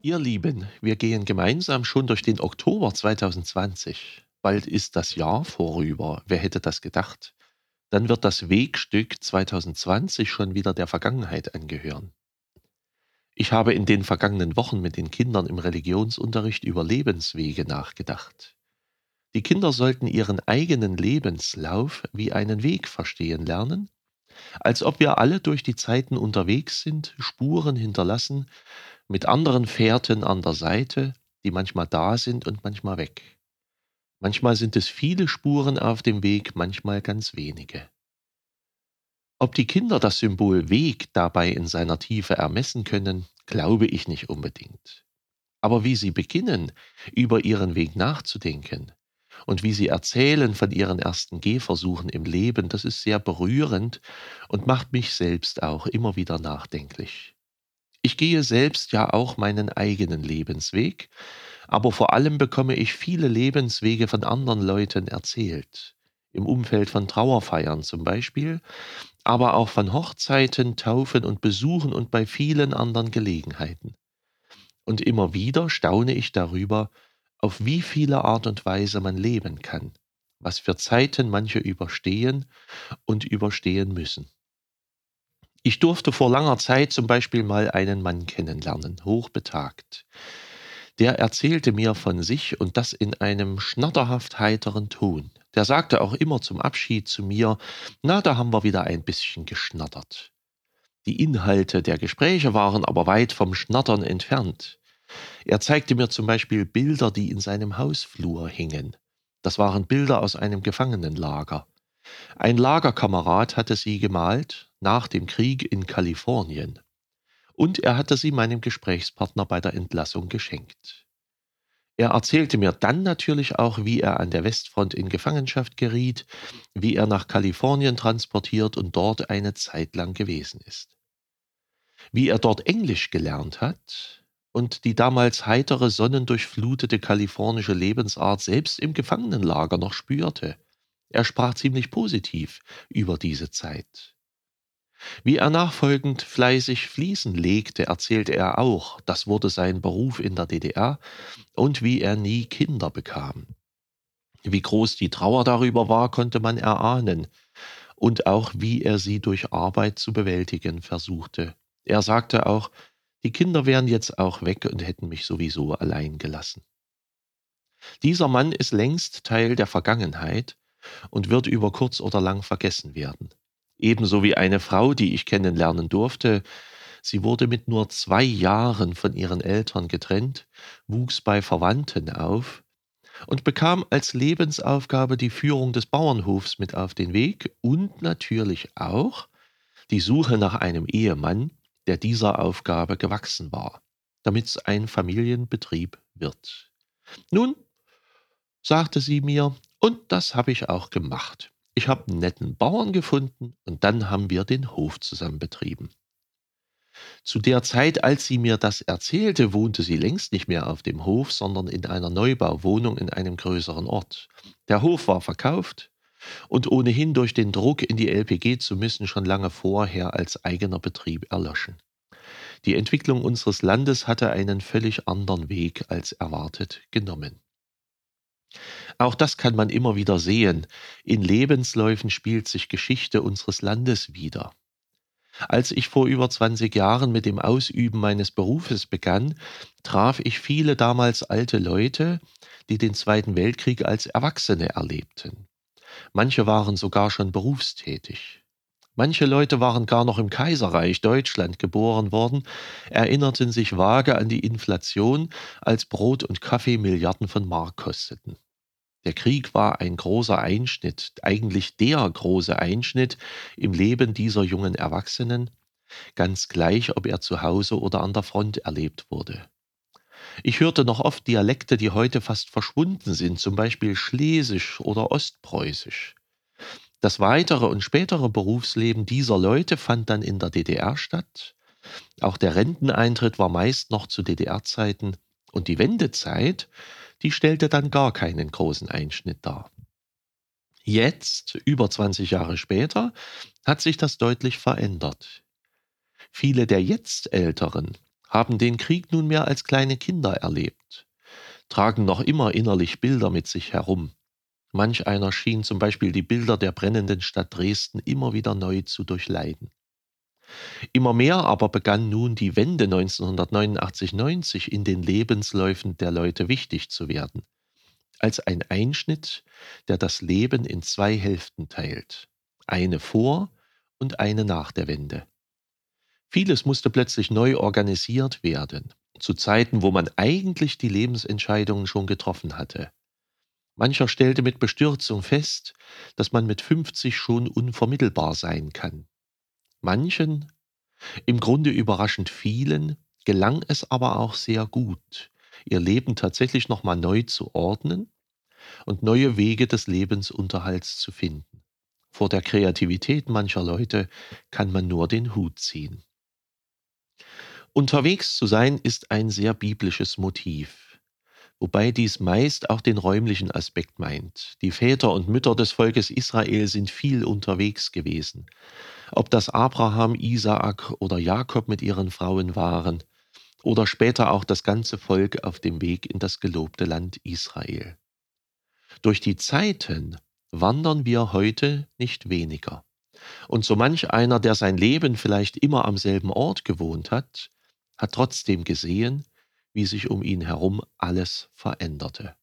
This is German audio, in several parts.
Ihr Lieben, wir gehen gemeinsam schon durch den Oktober 2020. Bald ist das Jahr vorüber. Wer hätte das gedacht? Dann wird das Wegstück 2020 schon wieder der Vergangenheit angehören. Ich habe in den vergangenen Wochen mit den Kindern im Religionsunterricht über Lebenswege nachgedacht. Die Kinder sollten ihren eigenen Lebenslauf wie einen Weg verstehen lernen, als ob wir alle durch die Zeiten unterwegs sind, Spuren hinterlassen, mit anderen Fährten an der Seite, die manchmal da sind und manchmal weg. Manchmal sind es viele Spuren auf dem Weg, manchmal ganz wenige. Ob die Kinder das Symbol Weg dabei in seiner Tiefe ermessen können, glaube ich nicht unbedingt. Aber wie sie beginnen, über ihren Weg nachzudenken und wie sie erzählen von ihren ersten Gehversuchen im Leben, das ist sehr berührend und macht mich selbst auch immer wieder nachdenklich. Ich gehe selbst ja auch meinen eigenen Lebensweg, aber vor allem bekomme ich viele Lebenswege von anderen Leuten erzählt. Im Umfeld von Trauerfeiern zum Beispiel, aber auch von Hochzeiten, Taufen und Besuchen und bei vielen anderen Gelegenheiten. Und immer wieder staune ich darüber, auf wie viele Art und Weise man leben kann, was für Zeiten manche überstehen und überstehen müssen. Ich durfte vor langer Zeit zum Beispiel mal einen Mann kennenlernen, hochbetagt. Der erzählte mir von sich und das in einem schnatterhaft heiteren Ton. Der sagte auch immer zum Abschied zu mir, na, da haben wir wieder ein bisschen geschnattert. Die Inhalte der Gespräche waren aber weit vom Schnattern entfernt. Er zeigte mir zum Beispiel Bilder, die in seinem Hausflur hingen. Das waren Bilder aus einem Gefangenenlager. Ein Lagerkamerad hatte sie gemalt nach dem Krieg in Kalifornien, und er hatte sie meinem Gesprächspartner bei der Entlassung geschenkt. Er erzählte mir dann natürlich auch, wie er an der Westfront in Gefangenschaft geriet, wie er nach Kalifornien transportiert und dort eine Zeit lang gewesen ist. Wie er dort Englisch gelernt hat und die damals heitere, sonnendurchflutete kalifornische Lebensart selbst im Gefangenenlager noch spürte er sprach ziemlich positiv über diese Zeit. Wie er nachfolgend fleißig Fließen legte, erzählte er auch, das wurde sein Beruf in der DDR, und wie er nie Kinder bekam. Wie groß die Trauer darüber war, konnte man erahnen, und auch wie er sie durch Arbeit zu bewältigen versuchte. Er sagte auch, die Kinder wären jetzt auch weg und hätten mich sowieso allein gelassen. Dieser Mann ist längst Teil der Vergangenheit, und wird über kurz oder lang vergessen werden. Ebenso wie eine Frau, die ich kennenlernen durfte. Sie wurde mit nur zwei Jahren von ihren Eltern getrennt, wuchs bei Verwandten auf und bekam als Lebensaufgabe die Führung des Bauernhofs mit auf den Weg und natürlich auch die Suche nach einem Ehemann, der dieser Aufgabe gewachsen war, damit es ein Familienbetrieb wird. Nun, sagte sie mir, und das habe ich auch gemacht. Ich habe einen netten Bauern gefunden und dann haben wir den Hof zusammen betrieben. Zu der Zeit, als sie mir das erzählte, wohnte sie längst nicht mehr auf dem Hof, sondern in einer Neubauwohnung in einem größeren Ort. Der Hof war verkauft und ohnehin durch den Druck in die LPG zu müssen schon lange vorher als eigener Betrieb erloschen. Die Entwicklung unseres Landes hatte einen völlig anderen Weg als erwartet genommen. Auch das kann man immer wieder sehen. In Lebensläufen spielt sich Geschichte unseres Landes wider. Als ich vor über 20 Jahren mit dem Ausüben meines Berufes begann, traf ich viele damals alte Leute, die den Zweiten Weltkrieg als Erwachsene erlebten. Manche waren sogar schon berufstätig. Manche Leute waren gar noch im Kaiserreich Deutschland geboren worden, erinnerten sich vage an die Inflation, als Brot und Kaffee Milliarden von Mark kosteten. Der Krieg war ein großer Einschnitt, eigentlich der große Einschnitt im Leben dieser jungen Erwachsenen, ganz gleich, ob er zu Hause oder an der Front erlebt wurde. Ich hörte noch oft Dialekte, die heute fast verschwunden sind, zum Beispiel Schlesisch oder Ostpreußisch. Das weitere und spätere Berufsleben dieser Leute fand dann in der DDR statt. Auch der Renteneintritt war meist noch zu DDR-Zeiten und die Wendezeit die stellte dann gar keinen großen Einschnitt dar. Jetzt, über 20 Jahre später, hat sich das deutlich verändert. Viele der jetzt Älteren haben den Krieg nunmehr als kleine Kinder erlebt, tragen noch immer innerlich Bilder mit sich herum. Manch einer schien zum Beispiel die Bilder der brennenden Stadt Dresden immer wieder neu zu durchleiden. Immer mehr aber begann nun die Wende 1989-90 in den Lebensläufen der Leute wichtig zu werden, als ein Einschnitt, der das Leben in zwei Hälften teilt, eine vor und eine nach der Wende. Vieles musste plötzlich neu organisiert werden, zu Zeiten, wo man eigentlich die Lebensentscheidungen schon getroffen hatte. Mancher stellte mit Bestürzung fest, dass man mit 50 schon unvermittelbar sein kann. Manchen, im Grunde überraschend vielen, gelang es aber auch sehr gut, ihr Leben tatsächlich nochmal neu zu ordnen und neue Wege des Lebensunterhalts zu finden. Vor der Kreativität mancher Leute kann man nur den Hut ziehen. Unterwegs zu sein ist ein sehr biblisches Motiv, wobei dies meist auch den räumlichen Aspekt meint. Die Väter und Mütter des Volkes Israel sind viel unterwegs gewesen. Ob das Abraham, Isaak oder Jakob mit ihren Frauen waren, oder später auch das ganze Volk auf dem Weg in das gelobte Land Israel. Durch die Zeiten wandern wir heute nicht weniger. Und so manch einer, der sein Leben vielleicht immer am selben Ort gewohnt hat, hat trotzdem gesehen, wie sich um ihn herum alles veränderte.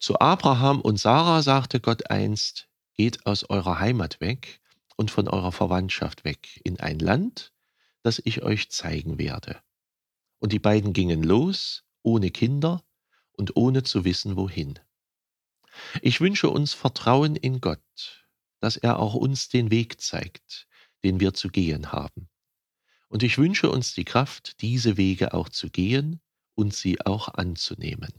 Zu Abraham und Sarah sagte Gott einst, geht aus eurer Heimat weg und von eurer Verwandtschaft weg in ein Land, das ich euch zeigen werde. Und die beiden gingen los, ohne Kinder und ohne zu wissen wohin. Ich wünsche uns Vertrauen in Gott, dass er auch uns den Weg zeigt, den wir zu gehen haben. Und ich wünsche uns die Kraft, diese Wege auch zu gehen und sie auch anzunehmen.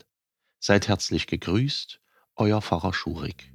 Seid herzlich gegrüßt, euer Pfarrer Schurig.